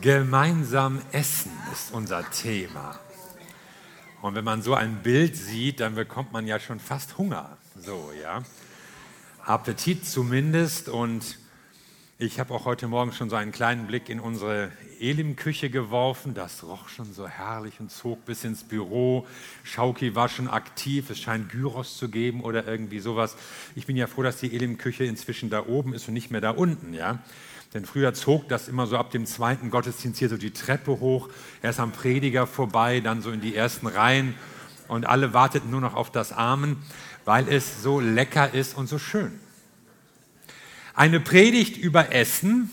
Gemeinsam essen ist unser Thema. Und wenn man so ein Bild sieht, dann bekommt man ja schon fast Hunger. So, ja. Appetit zumindest. Und ich habe auch heute Morgen schon so einen kleinen Blick in unsere Elim-Küche geworfen. Das roch schon so herrlich und zog bis ins Büro. Schauki war schon aktiv. Es scheint Gyros zu geben oder irgendwie sowas. Ich bin ja froh, dass die Elim-Küche inzwischen da oben ist und nicht mehr da unten. Ja? Denn früher zog das immer so ab dem zweiten Gottesdienst hier so die Treppe hoch, erst am Prediger vorbei, dann so in die ersten Reihen und alle warteten nur noch auf das Amen, weil es so lecker ist und so schön. Eine Predigt über Essen.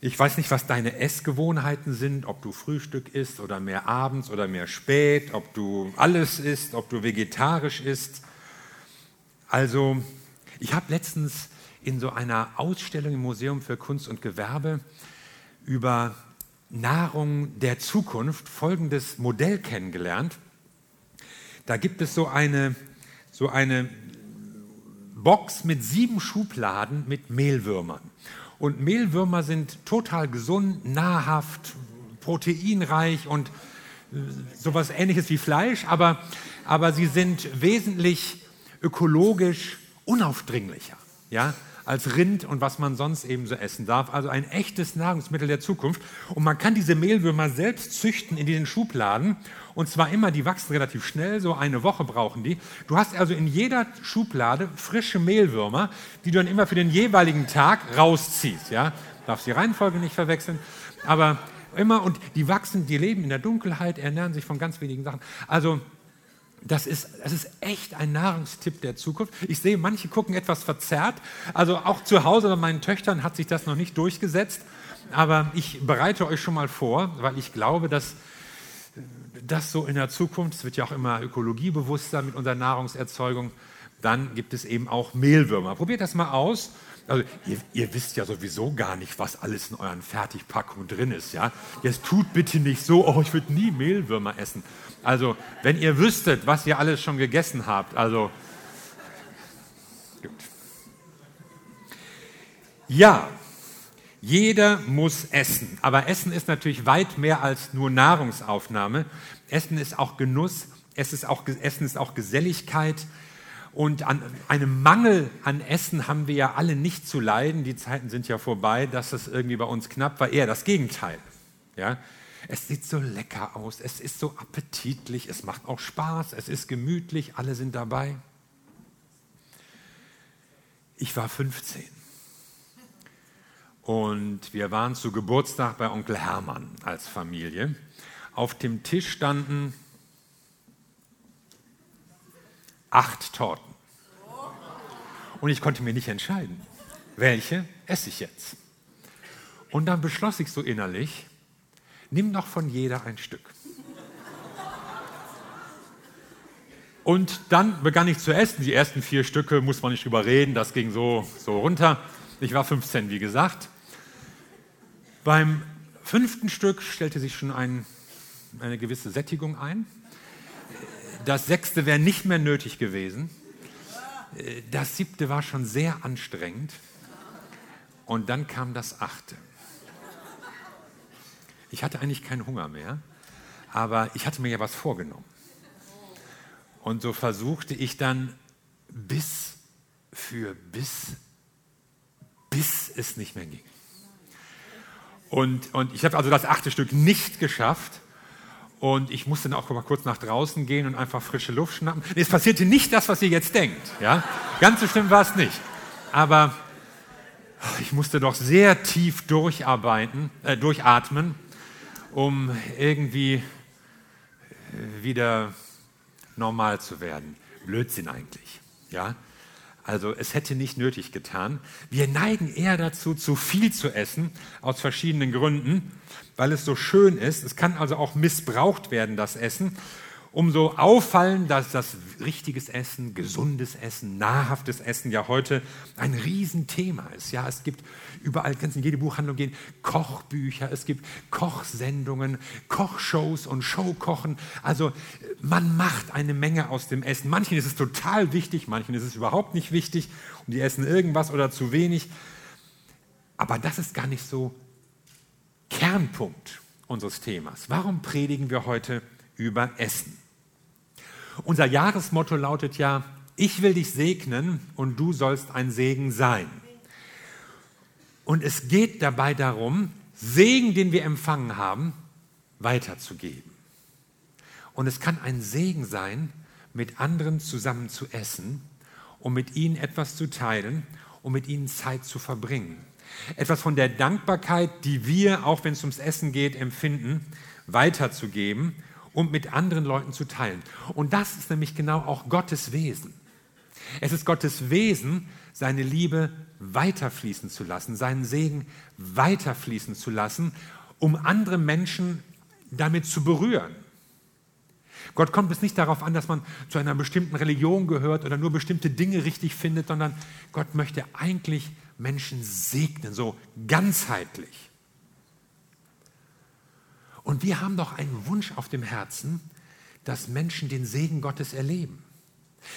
Ich weiß nicht, was deine Essgewohnheiten sind, ob du Frühstück isst oder mehr abends oder mehr spät, ob du alles isst, ob du vegetarisch isst. Also, ich habe letztens in so einer Ausstellung im Museum für Kunst und Gewerbe über Nahrung der Zukunft folgendes Modell kennengelernt. Da gibt es so eine, so eine Box mit sieben Schubladen mit Mehlwürmern. Und Mehlwürmer sind total gesund, nahrhaft, proteinreich und äh, sowas ähnliches wie Fleisch, aber, aber sie sind wesentlich ökologisch unaufdringlicher. Ja? Als Rind und was man sonst eben so essen darf. Also ein echtes Nahrungsmittel der Zukunft. Und man kann diese Mehlwürmer selbst züchten in diesen Schubladen. Und zwar immer, die wachsen relativ schnell, so eine Woche brauchen die. Du hast also in jeder Schublade frische Mehlwürmer, die du dann immer für den jeweiligen Tag rausziehst. Ja? Darfst die Reihenfolge nicht verwechseln. Aber immer, und die wachsen, die leben in der Dunkelheit, ernähren sich von ganz wenigen Sachen. Also das ist, das ist echt ein Nahrungstipp der Zukunft. Ich sehe, manche gucken etwas verzerrt. Also auch zu Hause bei meinen Töchtern hat sich das noch nicht durchgesetzt. Aber ich bereite euch schon mal vor, weil ich glaube, dass das so in der Zukunft, es wird ja auch immer ökologiebewusster mit unserer Nahrungserzeugung, dann gibt es eben auch Mehlwürmer. Probiert das mal aus. Also ihr, ihr, wisst ja sowieso gar nicht, was alles in euren Fertigpackungen drin ist. Ja? Jetzt tut bitte nicht so, oh, ich würde nie Mehlwürmer essen. Also, wenn ihr wüsstet, was ihr alles schon gegessen habt, also. Gut. Ja, jeder muss essen. Aber Essen ist natürlich weit mehr als nur Nahrungsaufnahme. Essen ist auch Genuss, es ist auch, Essen ist auch Geselligkeit. Und an einem Mangel an Essen haben wir ja alle nicht zu leiden. Die Zeiten sind ja vorbei, dass es irgendwie bei uns knapp war. Eher das Gegenteil. Ja? Es sieht so lecker aus, es ist so appetitlich, es macht auch Spaß, es ist gemütlich, alle sind dabei. Ich war 15 und wir waren zu Geburtstag bei Onkel Hermann als Familie. Auf dem Tisch standen acht Torten. Und ich konnte mir nicht entscheiden, welche esse ich jetzt. Und dann beschloss ich so innerlich, nimm noch von jeder ein Stück. Und dann begann ich zu essen. Die ersten vier Stücke muss man nicht drüber reden, das ging so, so runter. Ich war 15, wie gesagt. Beim fünften Stück stellte sich schon ein, eine gewisse Sättigung ein. Das sechste wäre nicht mehr nötig gewesen. Das siebte war schon sehr anstrengend. Und dann kam das achte. Ich hatte eigentlich keinen Hunger mehr, aber ich hatte mir ja was vorgenommen. Und so versuchte ich dann bis für bis, bis es nicht mehr ging. Und, und ich habe also das achte Stück nicht geschafft. Und ich musste dann auch mal kurz nach draußen gehen und einfach frische Luft schnappen. Es passierte nicht das, was ihr jetzt denkt. Ja? Ganz so schlimm war es nicht. Aber ich musste doch sehr tief durcharbeiten, äh, durchatmen um irgendwie äh, wieder normal zu werden. Blödsinn eigentlich. Ja? Also es hätte nicht nötig getan. Wir neigen eher dazu, zu viel zu essen, aus verschiedenen Gründen, weil es so schön ist. Es kann also auch missbraucht werden, das Essen umso auffallend, dass das richtiges Essen, gesundes Essen, nahrhaftes Essen ja heute ein Riesenthema ist. Ja, es gibt überall, kannst in jede Buchhandlung gehen, Kochbücher, es gibt Kochsendungen, Kochshows und Showkochen. Also man macht eine Menge aus dem Essen. Manchen ist es total wichtig, manchen ist es überhaupt nicht wichtig und die essen irgendwas oder zu wenig. Aber das ist gar nicht so Kernpunkt unseres Themas. Warum predigen wir heute über Essen? Unser Jahresmotto lautet ja, ich will dich segnen und du sollst ein Segen sein. Und es geht dabei darum, Segen, den wir empfangen haben, weiterzugeben. Und es kann ein Segen sein, mit anderen zusammen zu essen, um mit ihnen etwas zu teilen, um mit ihnen Zeit zu verbringen. Etwas von der Dankbarkeit, die wir, auch wenn es ums Essen geht, empfinden, weiterzugeben und mit anderen Leuten zu teilen. Und das ist nämlich genau auch Gottes Wesen. Es ist Gottes Wesen, seine Liebe weiterfließen zu lassen, seinen Segen weiterfließen zu lassen, um andere Menschen damit zu berühren. Gott kommt es nicht darauf an, dass man zu einer bestimmten Religion gehört oder nur bestimmte Dinge richtig findet, sondern Gott möchte eigentlich Menschen segnen, so ganzheitlich. Und wir haben doch einen Wunsch auf dem Herzen, dass Menschen den Segen Gottes erleben.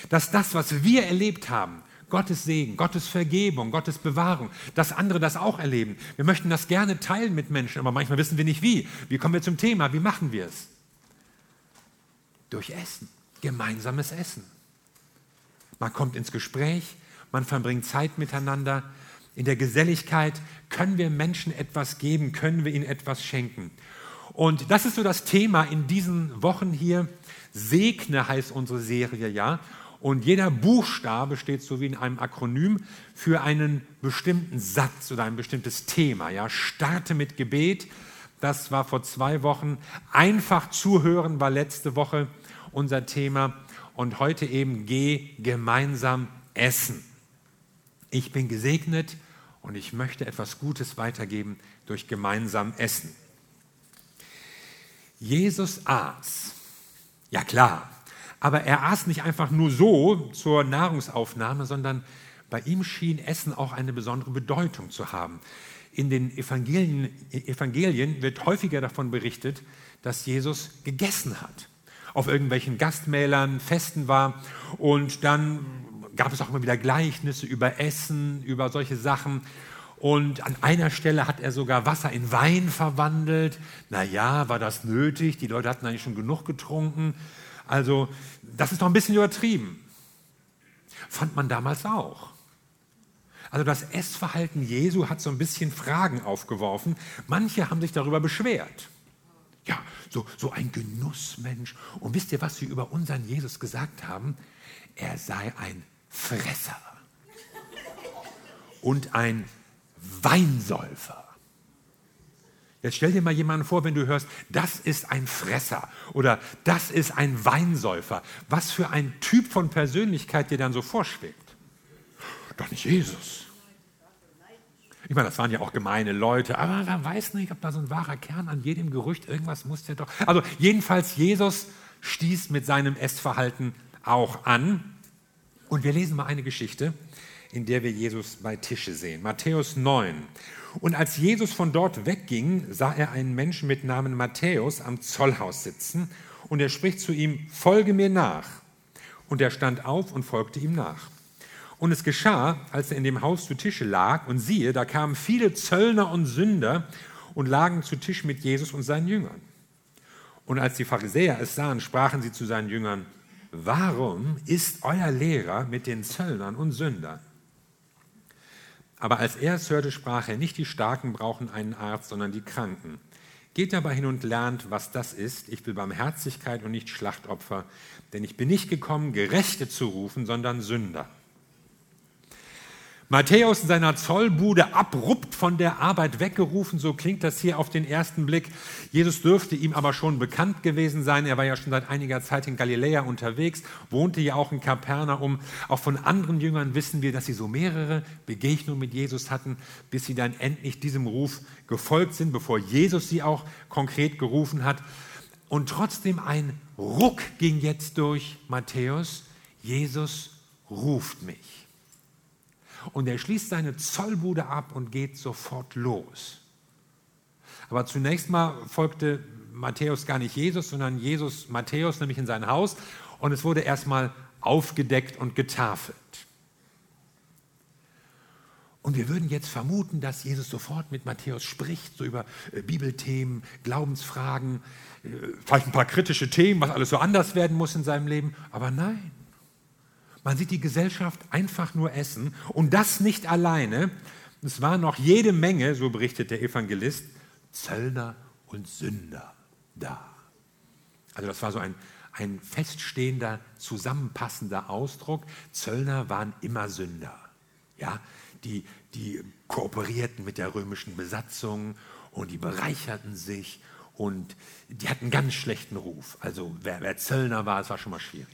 Dass das, was wir erlebt haben, Gottes Segen, Gottes Vergebung, Gottes Bewahrung, dass andere das auch erleben. Wir möchten das gerne teilen mit Menschen, aber manchmal wissen wir nicht wie. Wie kommen wir zum Thema? Wie machen wir es? Durch Essen, gemeinsames Essen. Man kommt ins Gespräch, man verbringt Zeit miteinander. In der Geselligkeit können wir Menschen etwas geben, können wir ihnen etwas schenken. Und das ist so das Thema in diesen Wochen hier. Segne heißt unsere Serie, ja. Und jeder Buchstabe steht so wie in einem Akronym für einen bestimmten Satz oder ein bestimmtes Thema. Ja, starte mit Gebet. Das war vor zwei Wochen. Einfach zuhören war letzte Woche unser Thema. Und heute eben geh gemeinsam essen. Ich bin gesegnet und ich möchte etwas Gutes weitergeben durch gemeinsam Essen. Jesus aß. Ja klar, aber er aß nicht einfach nur so zur Nahrungsaufnahme, sondern bei ihm schien Essen auch eine besondere Bedeutung zu haben. In den Evangelien, Evangelien wird häufiger davon berichtet, dass Jesus gegessen hat, auf irgendwelchen Gastmälern, Festen war und dann gab es auch immer wieder Gleichnisse über Essen, über solche Sachen. Und an einer Stelle hat er sogar Wasser in Wein verwandelt. Naja, war das nötig? Die Leute hatten eigentlich schon genug getrunken. Also das ist doch ein bisschen übertrieben. Fand man damals auch. Also das Essverhalten Jesu hat so ein bisschen Fragen aufgeworfen. Manche haben sich darüber beschwert. Ja, so, so ein Genussmensch. Und wisst ihr, was sie über unseren Jesus gesagt haben? Er sei ein Fresser und ein Weinsäufer. Jetzt stell dir mal jemanden vor, wenn du hörst, das ist ein Fresser oder das ist ein Weinsäufer. Was für ein Typ von Persönlichkeit dir dann so vorschwebt. Doch nicht Jesus. Ich meine, das waren ja auch gemeine Leute, aber wer weiß nicht, ob da so ein wahrer Kern an jedem Gerücht, irgendwas muss der doch. Also jedenfalls, Jesus stieß mit seinem Essverhalten auch an. Und wir lesen mal eine Geschichte, in der wir Jesus bei Tische sehen. Matthäus 9. Und als Jesus von dort wegging, sah er einen Menschen mit Namen Matthäus am Zollhaus sitzen und er spricht zu ihm, folge mir nach. Und er stand auf und folgte ihm nach. Und es geschah, als er in dem Haus zu Tische lag, und siehe, da kamen viele Zöllner und Sünder und lagen zu Tisch mit Jesus und seinen Jüngern. Und als die Pharisäer es sahen, sprachen sie zu seinen Jüngern, warum ist euer Lehrer mit den Zöllnern und Sündern? Aber als er es hörte, sprach er, nicht die Starken brauchen einen Arzt, sondern die Kranken. Geht dabei hin und lernt, was das ist. Ich will Barmherzigkeit und nicht Schlachtopfer, denn ich bin nicht gekommen, Gerechte zu rufen, sondern Sünder. Matthäus in seiner Zollbude abrupt von der Arbeit weggerufen, so klingt das hier auf den ersten Blick. Jesus dürfte ihm aber schon bekannt gewesen sein. Er war ja schon seit einiger Zeit in Galiläa unterwegs, wohnte ja auch in Kapernaum. Auch von anderen Jüngern wissen wir, dass sie so mehrere Begegnungen mit Jesus hatten, bis sie dann endlich diesem Ruf gefolgt sind, bevor Jesus sie auch konkret gerufen hat. Und trotzdem ein Ruck ging jetzt durch Matthäus. Jesus ruft mich. Und er schließt seine Zollbude ab und geht sofort los. Aber zunächst mal folgte Matthäus gar nicht Jesus, sondern Jesus Matthäus, nämlich in sein Haus. Und es wurde erstmal aufgedeckt und getafelt. Und wir würden jetzt vermuten, dass Jesus sofort mit Matthäus spricht, so über äh, Bibelthemen, Glaubensfragen, äh, vielleicht ein paar kritische Themen, was alles so anders werden muss in seinem Leben. Aber nein, man sieht die Gesellschaft einfach nur essen und das nicht alleine. Es waren noch jede Menge, so berichtet der Evangelist, Zöllner und Sünder da. Also das war so ein, ein feststehender, zusammenpassender Ausdruck. Zöllner waren immer Sünder. Ja, die, die kooperierten mit der römischen Besatzung und die bereicherten sich und die hatten ganz schlechten Ruf. Also wer, wer Zöllner war, es war schon mal schwierig.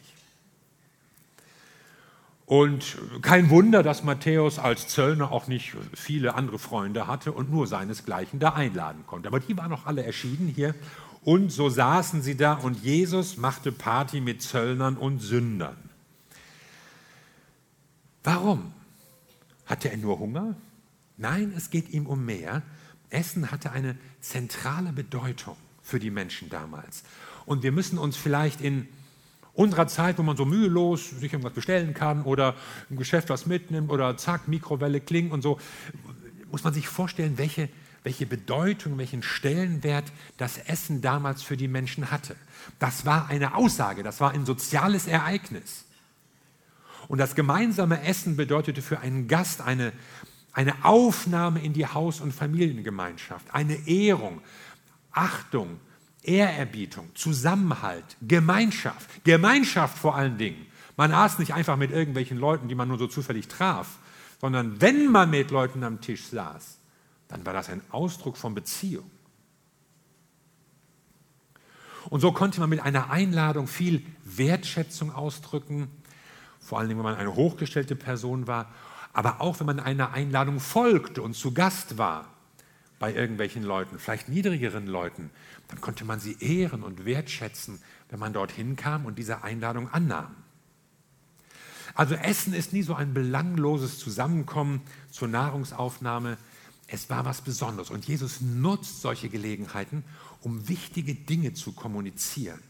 Und kein Wunder, dass Matthäus als Zöllner auch nicht viele andere Freunde hatte und nur seinesgleichen da einladen konnte. Aber die waren noch alle erschienen hier. Und so saßen sie da und Jesus machte Party mit Zöllnern und Sündern. Warum? Hatte er nur Hunger? Nein, es geht ihm um mehr. Essen hatte eine zentrale Bedeutung für die Menschen damals. Und wir müssen uns vielleicht in unserer Zeit, wo man so mühelos sich irgendwas bestellen kann oder im Geschäft was mitnimmt oder zack, Mikrowelle klingt und so, muss man sich vorstellen, welche, welche Bedeutung, welchen Stellenwert das Essen damals für die Menschen hatte. Das war eine Aussage, das war ein soziales Ereignis. Und das gemeinsame Essen bedeutete für einen Gast eine, eine Aufnahme in die Haus- und Familiengemeinschaft, eine Ehrung, Achtung, Ehrerbietung, Zusammenhalt, Gemeinschaft, Gemeinschaft vor allen Dingen. Man aß nicht einfach mit irgendwelchen Leuten, die man nur so zufällig traf, sondern wenn man mit Leuten am Tisch saß, dann war das ein Ausdruck von Beziehung. Und so konnte man mit einer Einladung viel Wertschätzung ausdrücken, vor allen Dingen, wenn man eine hochgestellte Person war, aber auch wenn man einer Einladung folgte und zu Gast war bei irgendwelchen Leuten, vielleicht niedrigeren Leuten, dann konnte man sie ehren und wertschätzen, wenn man dorthin kam und diese Einladung annahm. Also Essen ist nie so ein belangloses Zusammenkommen zur Nahrungsaufnahme. Es war was Besonderes. Und Jesus nutzt solche Gelegenheiten, um wichtige Dinge zu kommunizieren.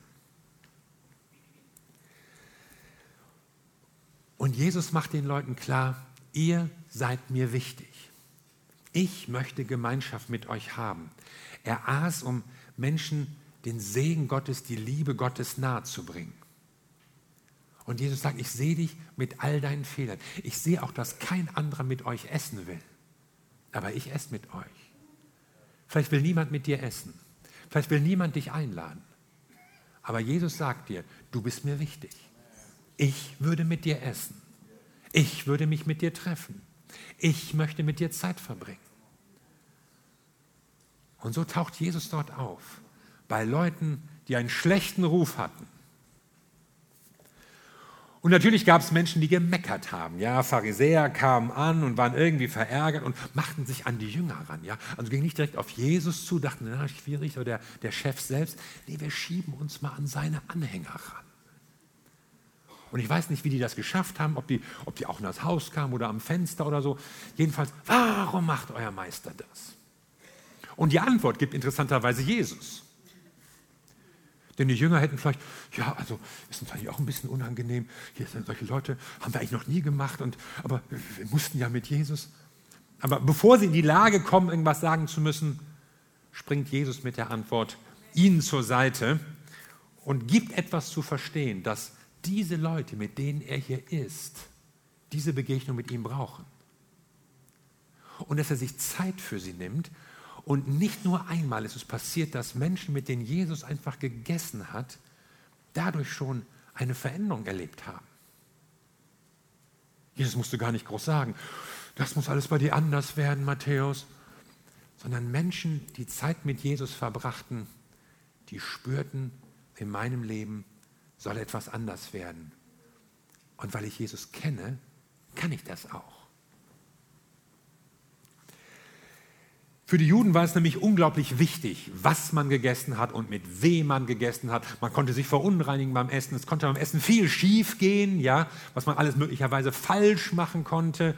Und Jesus macht den Leuten klar, ihr seid mir wichtig. Ich möchte Gemeinschaft mit euch haben. Er aß, um Menschen den Segen Gottes, die Liebe Gottes nahe zu bringen. Und Jesus sagt, ich sehe dich mit all deinen Fehlern. Ich sehe auch, dass kein anderer mit euch essen will. Aber ich esse mit euch. Vielleicht will niemand mit dir essen. Vielleicht will niemand dich einladen. Aber Jesus sagt dir, du bist mir wichtig. Ich würde mit dir essen. Ich würde mich mit dir treffen. Ich möchte mit dir Zeit verbringen. Und so taucht Jesus dort auf, bei Leuten, die einen schlechten Ruf hatten. Und natürlich gab es Menschen, die gemeckert haben. Ja, Pharisäer kamen an und waren irgendwie verärgert und machten sich an die Jünger ran. Ja, also gingen nicht direkt auf Jesus zu, dachten, na, schwierig, oder der, der Chef selbst. Nee, wir schieben uns mal an seine Anhänger ran. Und ich weiß nicht, wie die das geschafft haben, ob die, ob die auch in das Haus kamen oder am Fenster oder so. Jedenfalls, warum macht euer Meister das? Und die Antwort gibt interessanterweise Jesus. Denn die Jünger hätten vielleicht, ja, also ist uns eigentlich auch ein bisschen unangenehm. Hier sind solche Leute, haben wir eigentlich noch nie gemacht, und, aber wir mussten ja mit Jesus. Aber bevor sie in die Lage kommen, irgendwas sagen zu müssen, springt Jesus mit der Antwort ihnen zur Seite und gibt etwas zu verstehen, dass diese Leute, mit denen er hier ist, diese Begegnung mit ihm brauchen. Und dass er sich Zeit für sie nimmt. Und nicht nur einmal ist es passiert, dass Menschen, mit denen Jesus einfach gegessen hat, dadurch schon eine Veränderung erlebt haben. Jesus musste gar nicht groß sagen, das muss alles bei dir anders werden, Matthäus, sondern Menschen, die Zeit mit Jesus verbrachten, die spürten in meinem Leben, soll etwas anders werden. Und weil ich Jesus kenne, kann ich das auch. Für die Juden war es nämlich unglaublich wichtig, was man gegessen hat und mit wem man gegessen hat. Man konnte sich verunreinigen beim Essen. Es konnte beim Essen viel schief gehen, ja, was man alles möglicherweise falsch machen konnte.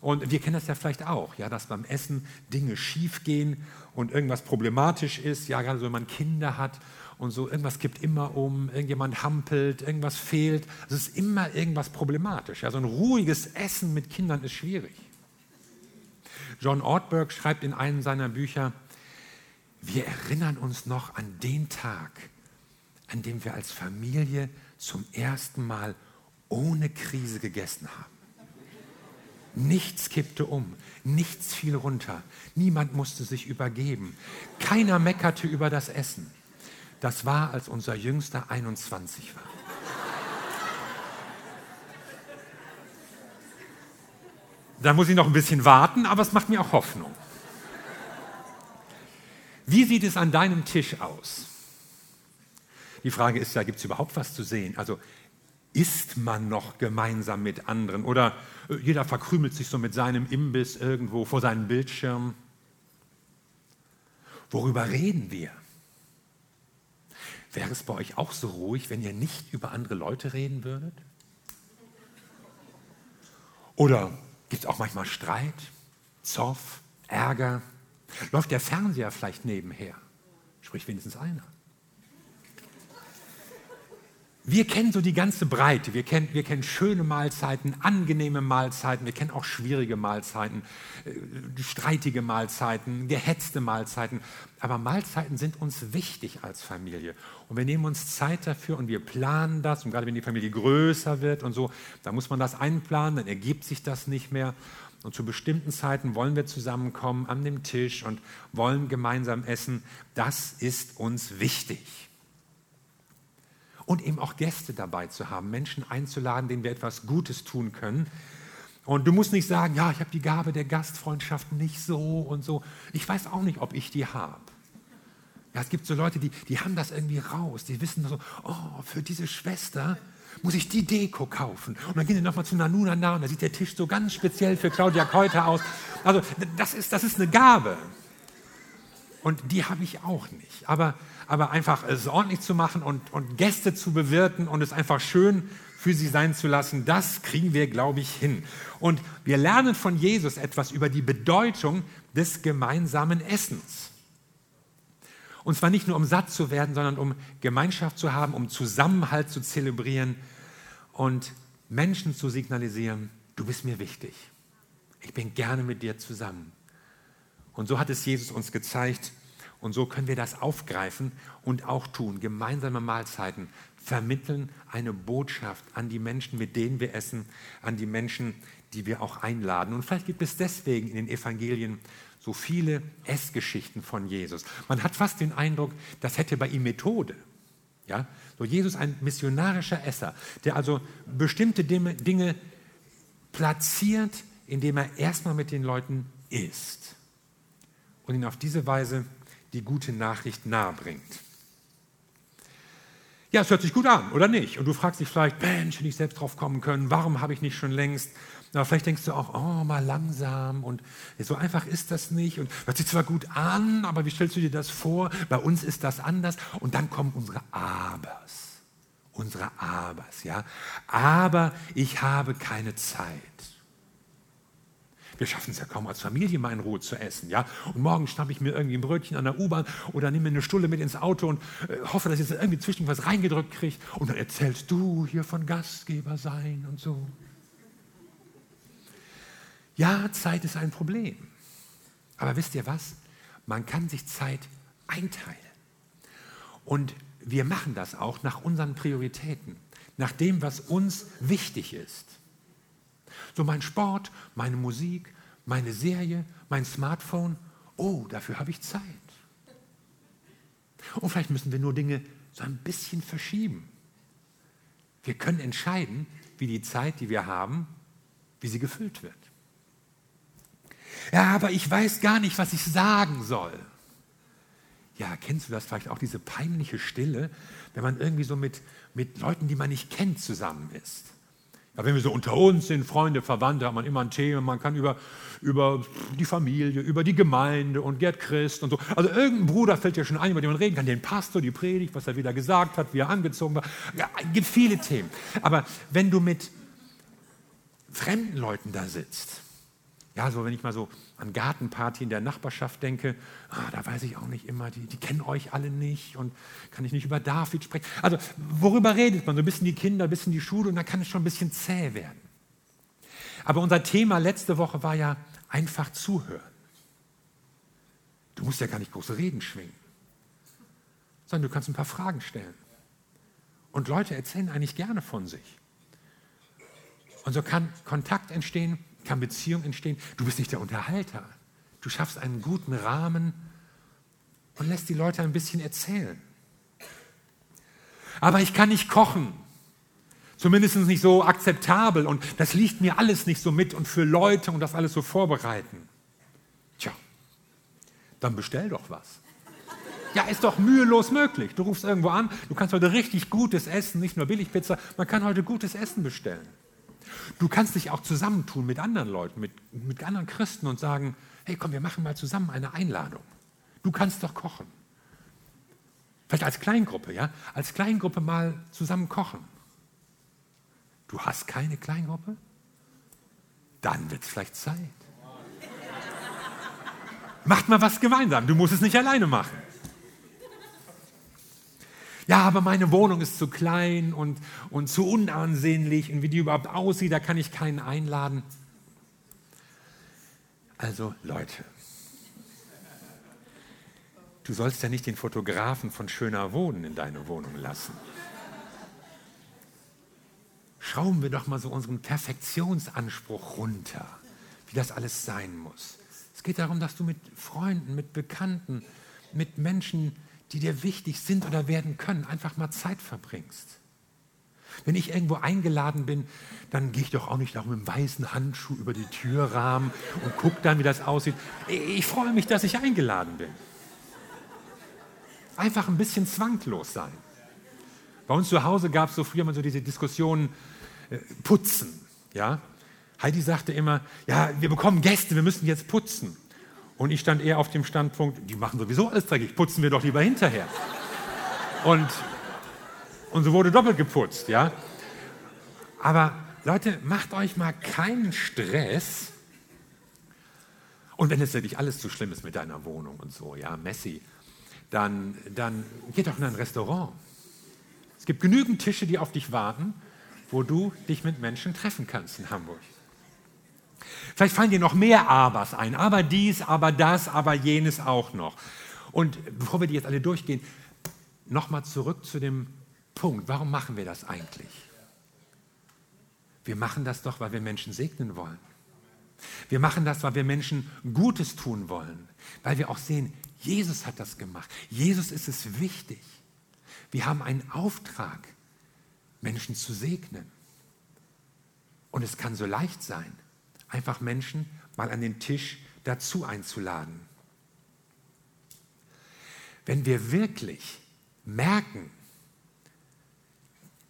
Und wir kennen das ja vielleicht auch, ja, dass beim Essen Dinge schief gehen und irgendwas problematisch ist, ja, gerade so, wenn man Kinder hat und so, irgendwas kippt immer um, irgendjemand hampelt, irgendwas fehlt. Es ist immer irgendwas problematisch. Ja, so ein ruhiges Essen mit Kindern ist schwierig. John Ortberg schreibt in einem seiner Bücher, wir erinnern uns noch an den Tag, an dem wir als Familie zum ersten Mal ohne Krise gegessen haben. Nichts kippte um, nichts fiel runter, niemand musste sich übergeben, keiner meckerte über das Essen. Das war, als unser Jüngster 21 war. Da muss ich noch ein bisschen warten, aber es macht mir auch Hoffnung. Wie sieht es an deinem Tisch aus? Die Frage ist ja, gibt es überhaupt was zu sehen? Also isst man noch gemeinsam mit anderen oder äh, jeder verkrümelt sich so mit seinem Imbiss irgendwo vor seinem Bildschirm? Worüber reden wir? Wäre es bei euch auch so ruhig, wenn ihr nicht über andere Leute reden würdet? Oder gibt es auch manchmal Streit, Zoff, Ärger? Läuft der Fernseher vielleicht nebenher? Sprich wenigstens einer. Wir kennen so die ganze Breite. Wir kennen, wir kennen schöne Mahlzeiten, angenehme Mahlzeiten, wir kennen auch schwierige Mahlzeiten, äh, streitige Mahlzeiten, gehetzte Mahlzeiten. Aber Mahlzeiten sind uns wichtig als Familie. Und wir nehmen uns Zeit dafür und wir planen das. Und gerade wenn die Familie größer wird und so, dann muss man das einplanen, dann ergibt sich das nicht mehr. Und zu bestimmten Zeiten wollen wir zusammenkommen an dem Tisch und wollen gemeinsam essen. Das ist uns wichtig und eben auch Gäste dabei zu haben, Menschen einzuladen, denen wir etwas Gutes tun können. Und du musst nicht sagen, ja, ich habe die Gabe der Gastfreundschaft nicht so und so. Ich weiß auch nicht, ob ich die habe. Ja, es gibt so Leute, die, die haben das irgendwie raus. Die wissen so, oh, für diese Schwester muss ich die Deko kaufen. Und dann gehen die nochmal zu Nanuna nah und da sieht der Tisch so ganz speziell für Claudia Keuter aus. Also das ist, das ist eine Gabe. Und die habe ich auch nicht. Aber aber einfach es ordentlich zu machen und, und Gäste zu bewirten und es einfach schön für sie sein zu lassen, das kriegen wir, glaube ich, hin. Und wir lernen von Jesus etwas über die Bedeutung des gemeinsamen Essens. Und zwar nicht nur um satt zu werden, sondern um Gemeinschaft zu haben, um Zusammenhalt zu zelebrieren und Menschen zu signalisieren, du bist mir wichtig. Ich bin gerne mit dir zusammen. Und so hat es Jesus uns gezeigt, und so können wir das aufgreifen und auch tun. Gemeinsame Mahlzeiten vermitteln eine Botschaft an die Menschen, mit denen wir essen, an die Menschen, die wir auch einladen. Und vielleicht gibt es deswegen in den Evangelien so viele Essgeschichten von Jesus. Man hat fast den Eindruck, das hätte bei ihm Methode. Ja? So Jesus ein missionarischer Esser, der also bestimmte Dinge platziert, indem er erstmal mit den Leuten isst und ihn auf diese Weise die gute Nachricht nahebringt. Ja, es hört sich gut an, oder nicht? Und du fragst dich vielleicht, Mensch, hätte ich selbst drauf kommen können, warum habe ich nicht schon längst? Aber vielleicht denkst du auch, oh, mal langsam und so einfach ist das nicht und hört sich zwar gut an, aber wie stellst du dir das vor? Bei uns ist das anders und dann kommen unsere Abers. Unsere Abers, ja. Aber ich habe keine Zeit. Wir schaffen es ja kaum als Familie mal in Ruhe zu essen. Ja? Und morgen schnappe ich mir irgendwie ein Brötchen an der U-Bahn oder nehme mir eine Stulle mit ins Auto und äh, hoffe, dass ich jetzt irgendwie zwischen was reingedrückt kriege. Und dann erzählst du hier von Gastgeber sein und so. Ja, Zeit ist ein Problem. Aber wisst ihr was? Man kann sich Zeit einteilen. Und wir machen das auch nach unseren Prioritäten, nach dem, was uns wichtig ist. So mein Sport, meine Musik, meine Serie, mein Smartphone. Oh, dafür habe ich Zeit. Und vielleicht müssen wir nur Dinge so ein bisschen verschieben. Wir können entscheiden, wie die Zeit, die wir haben, wie sie gefüllt wird. Ja, aber ich weiß gar nicht, was ich sagen soll. Ja, kennst du das vielleicht auch, diese peinliche Stille, wenn man irgendwie so mit, mit Leuten, die man nicht kennt, zusammen ist? Ja, wenn wir so unter uns sind, Freunde, Verwandte, hat man immer ein Thema. Man kann über, über die Familie, über die Gemeinde und Gerd Christ und so. Also irgendein Bruder fällt ja schon ein, über den man reden kann. Den Pastor, die Predigt, was er wieder gesagt hat, wie er angezogen war. Ja, gibt viele Themen. Aber wenn du mit fremden Leuten da sitzt, ja, so wenn ich mal so an Gartenparty in der Nachbarschaft denke, ah, da weiß ich auch nicht immer, die, die kennen euch alle nicht und kann ich nicht über David sprechen. Also worüber redet man? So ein bisschen die Kinder, ein bisschen die Schule und dann kann es schon ein bisschen zäh werden. Aber unser Thema letzte Woche war ja Einfach zuhören. Du musst ja gar nicht große Reden schwingen, sondern du kannst ein paar Fragen stellen. Und Leute erzählen eigentlich gerne von sich. Und so kann Kontakt entstehen, kann Beziehung entstehen. Du bist nicht der Unterhalter. Du schaffst einen guten Rahmen und lässt die Leute ein bisschen erzählen. Aber ich kann nicht kochen. Zumindest nicht so akzeptabel und das liegt mir alles nicht so mit und für Leute und das alles so vorbereiten. Tja, dann bestell doch was. Ja, ist doch mühelos möglich. Du rufst irgendwo an, du kannst heute richtig gutes Essen, nicht nur Billigpizza, man kann heute gutes Essen bestellen. Du kannst dich auch zusammentun mit anderen Leuten, mit, mit anderen Christen und sagen, hey komm, wir machen mal zusammen eine Einladung. Du kannst doch kochen. Vielleicht als Kleingruppe, ja? Als Kleingruppe mal zusammen kochen. Du hast keine Kleingruppe? Dann wird es vielleicht Zeit. Macht mal was gemeinsam. Du musst es nicht alleine machen. Ja, aber meine Wohnung ist zu klein und, und zu unansehnlich und wie die überhaupt aussieht, da kann ich keinen einladen. Also Leute, du sollst ja nicht den Fotografen von schöner Wohnen in deine Wohnung lassen. Schrauben wir doch mal so unseren Perfektionsanspruch runter, wie das alles sein muss. Es geht darum, dass du mit Freunden, mit Bekannten, mit Menschen, die dir wichtig sind oder werden können, einfach mal Zeit verbringst. Wenn ich irgendwo eingeladen bin, dann gehe ich doch auch nicht noch mit einem weißen Handschuh über die Türrahmen und gucke dann, wie das aussieht. Ich freue mich, dass ich eingeladen bin. Einfach ein bisschen zwanglos sein. Bei uns zu Hause gab es so früher mal so diese Diskussionen, äh, putzen. Ja? Heidi sagte immer, ja, wir bekommen Gäste, wir müssen jetzt putzen. Und ich stand eher auf dem Standpunkt, die machen sowieso alles dreckig, putzen wir doch lieber hinterher. Und, und so wurde doppelt geputzt, ja. Aber Leute, macht euch mal keinen Stress. Und wenn es wirklich alles zu schlimm ist mit deiner Wohnung und so, ja, Messi, dann, dann geh doch in ein Restaurant. Es gibt genügend Tische, die auf dich warten, wo du dich mit Menschen treffen kannst in Hamburg. Vielleicht fallen dir noch mehr Abers ein. Aber dies, aber das, aber jenes auch noch. Und bevor wir die jetzt alle durchgehen, nochmal zurück zu dem Punkt. Warum machen wir das eigentlich? Wir machen das doch, weil wir Menschen segnen wollen. Wir machen das, weil wir Menschen Gutes tun wollen. Weil wir auch sehen, Jesus hat das gemacht. Jesus ist es wichtig. Wir haben einen Auftrag, Menschen zu segnen. Und es kann so leicht sein einfach Menschen mal an den Tisch dazu einzuladen. Wenn wir wirklich merken,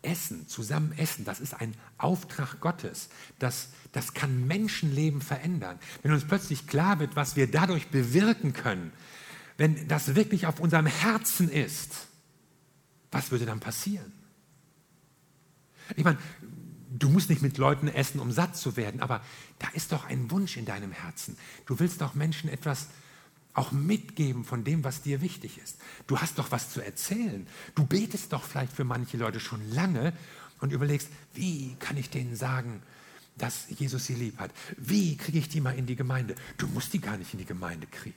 Essen, zusammen essen, das ist ein Auftrag Gottes. Das, das kann Menschenleben verändern. Wenn uns plötzlich klar wird, was wir dadurch bewirken können, wenn das wirklich auf unserem Herzen ist, was würde dann passieren? Ich meine, du musst nicht mit Leuten essen, um satt zu werden, aber da ist doch ein Wunsch in deinem Herzen. Du willst doch Menschen etwas auch mitgeben von dem, was dir wichtig ist. Du hast doch was zu erzählen. Du betest doch vielleicht für manche Leute schon lange und überlegst, wie kann ich denen sagen, dass Jesus sie lieb hat? Wie kriege ich die mal in die Gemeinde? Du musst die gar nicht in die Gemeinde kriegen.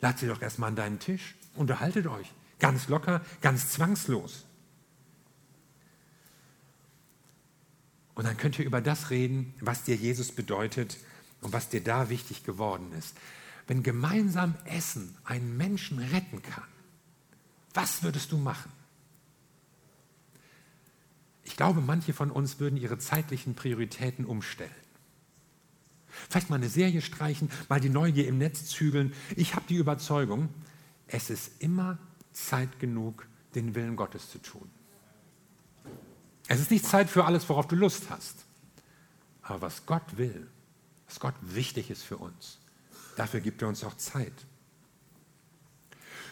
Lad sie doch erstmal an deinen Tisch, unterhaltet euch. Ganz locker, ganz zwangslos. Und dann könnt ihr über das reden, was dir Jesus bedeutet und was dir da wichtig geworden ist. Wenn gemeinsam Essen einen Menschen retten kann, was würdest du machen? Ich glaube, manche von uns würden ihre zeitlichen Prioritäten umstellen. Vielleicht mal eine Serie streichen, mal die Neugier im Netz zügeln. Ich habe die Überzeugung, es ist immer Zeit genug, den Willen Gottes zu tun. Es ist nicht Zeit für alles, worauf du Lust hast. Aber was Gott will, was Gott wichtig ist für uns, dafür gibt er uns auch Zeit.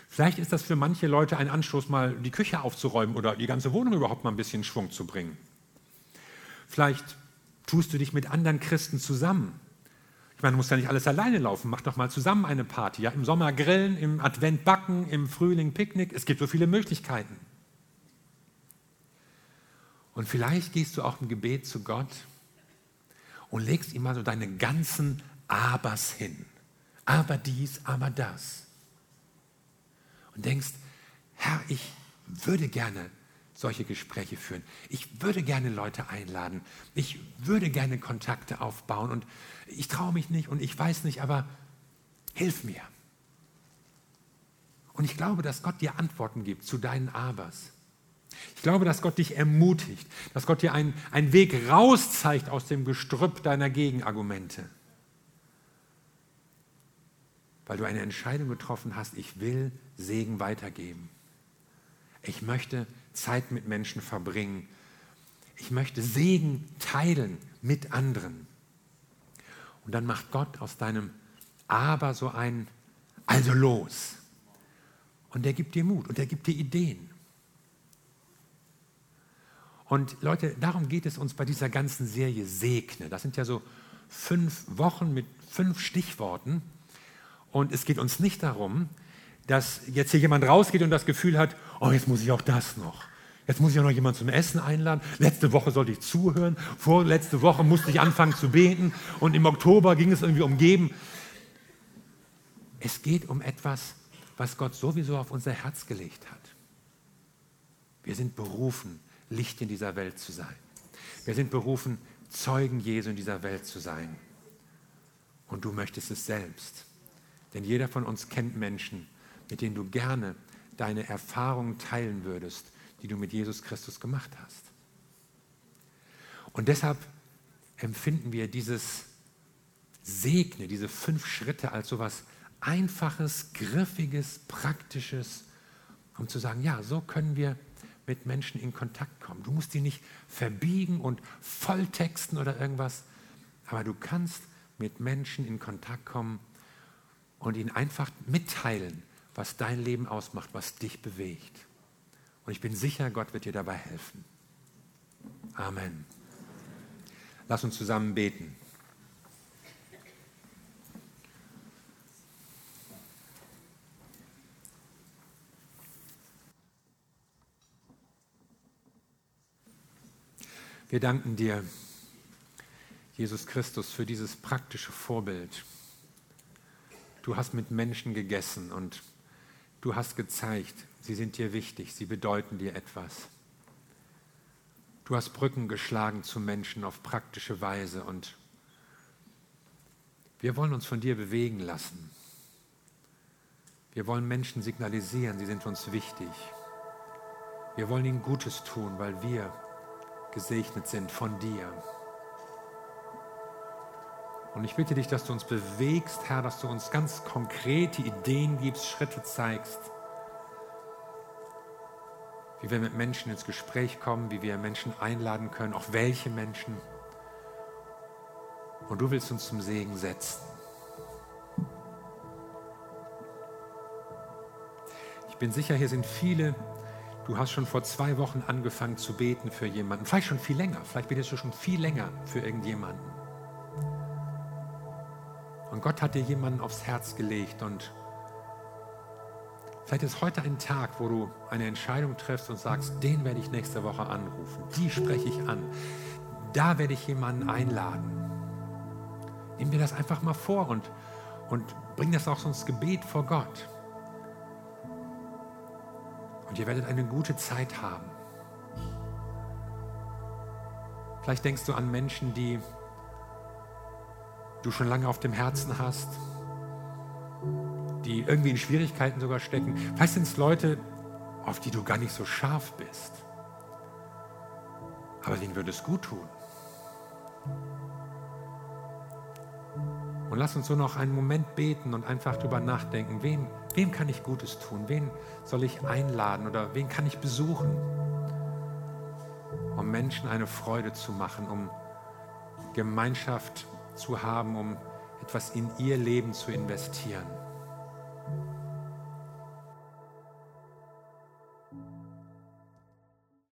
Vielleicht ist das für manche Leute ein Anstoß, mal die Küche aufzuräumen oder die ganze Wohnung überhaupt mal ein bisschen Schwung zu bringen. Vielleicht tust du dich mit anderen Christen zusammen. Ich meine, du musst ja nicht alles alleine laufen. Mach doch mal zusammen eine Party. Ja? Im Sommer grillen, im Advent backen, im Frühling Picknick. Es gibt so viele Möglichkeiten. Und vielleicht gehst du auch im Gebet zu Gott und legst ihm mal so deine ganzen Abers hin. Aber dies, aber das. Und denkst, Herr, ich würde gerne solche Gespräche führen. Ich würde gerne Leute einladen. Ich würde gerne Kontakte aufbauen. Und ich traue mich nicht und ich weiß nicht, aber hilf mir. Und ich glaube, dass Gott dir Antworten gibt zu deinen Abers. Ich glaube, dass Gott dich ermutigt, dass Gott dir einen, einen Weg rauszeigt aus dem Gestrüpp deiner Gegenargumente. Weil du eine Entscheidung getroffen hast, ich will Segen weitergeben. Ich möchte Zeit mit Menschen verbringen. Ich möchte Segen teilen mit anderen. Und dann macht Gott aus deinem Aber so ein Also los. Und er gibt dir Mut und er gibt dir Ideen. Und Leute, darum geht es uns bei dieser ganzen Serie Segne. Das sind ja so fünf Wochen mit fünf Stichworten. Und es geht uns nicht darum, dass jetzt hier jemand rausgeht und das Gefühl hat, oh, jetzt muss ich auch das noch. Jetzt muss ich auch noch jemanden zum Essen einladen. Letzte Woche sollte ich zuhören. Vorletzte Woche musste ich anfangen zu beten. Und im Oktober ging es irgendwie um Geben. Es geht um etwas, was Gott sowieso auf unser Herz gelegt hat. Wir sind berufen, Licht in dieser Welt zu sein. Wir sind berufen, Zeugen Jesu in dieser Welt zu sein. Und du möchtest es selbst. Denn jeder von uns kennt Menschen, mit denen du gerne deine Erfahrungen teilen würdest, die du mit Jesus Christus gemacht hast. Und deshalb empfinden wir dieses Segne, diese fünf Schritte als so etwas Einfaches, Griffiges, Praktisches, um zu sagen, ja, so können wir mit Menschen in Kontakt kommen. Du musst die nicht verbiegen und volltexten oder irgendwas, aber du kannst mit Menschen in Kontakt kommen und ihnen einfach mitteilen, was dein Leben ausmacht, was dich bewegt. Und ich bin sicher, Gott wird dir dabei helfen. Amen. Lass uns zusammen beten. Wir danken dir, Jesus Christus, für dieses praktische Vorbild. Du hast mit Menschen gegessen und du hast gezeigt, sie sind dir wichtig, sie bedeuten dir etwas. Du hast Brücken geschlagen zu Menschen auf praktische Weise und wir wollen uns von dir bewegen lassen. Wir wollen Menschen signalisieren, sie sind uns wichtig. Wir wollen ihnen Gutes tun, weil wir gesegnet sind von dir. Und ich bitte dich, dass du uns bewegst, Herr, dass du uns ganz konkrete Ideen gibst, Schritte zeigst, wie wir mit Menschen ins Gespräch kommen, wie wir Menschen einladen können, auch welche Menschen. Und du willst uns zum Segen setzen. Ich bin sicher, hier sind viele, Du hast schon vor zwei Wochen angefangen zu beten für jemanden. Vielleicht schon viel länger. Vielleicht betest du schon viel länger für irgendjemanden. Und Gott hat dir jemanden aufs Herz gelegt. Und vielleicht ist heute ein Tag, wo du eine Entscheidung triffst und sagst, den werde ich nächste Woche anrufen. Die spreche ich an. Da werde ich jemanden einladen. Nimm dir das einfach mal vor und, und bring das auch ins Gebet vor Gott. Und ihr werdet eine gute Zeit haben. Vielleicht denkst du an Menschen, die du schon lange auf dem Herzen hast, die irgendwie in Schwierigkeiten sogar stecken. Vielleicht sind es Leute, auf die du gar nicht so scharf bist. Aber denen würde es gut tun. Und lass uns so noch einen Moment beten und einfach darüber nachdenken, wem, wem kann ich Gutes tun? Wen soll ich einladen oder wen kann ich besuchen? Um Menschen eine Freude zu machen, um Gemeinschaft zu haben, um etwas in ihr Leben zu investieren.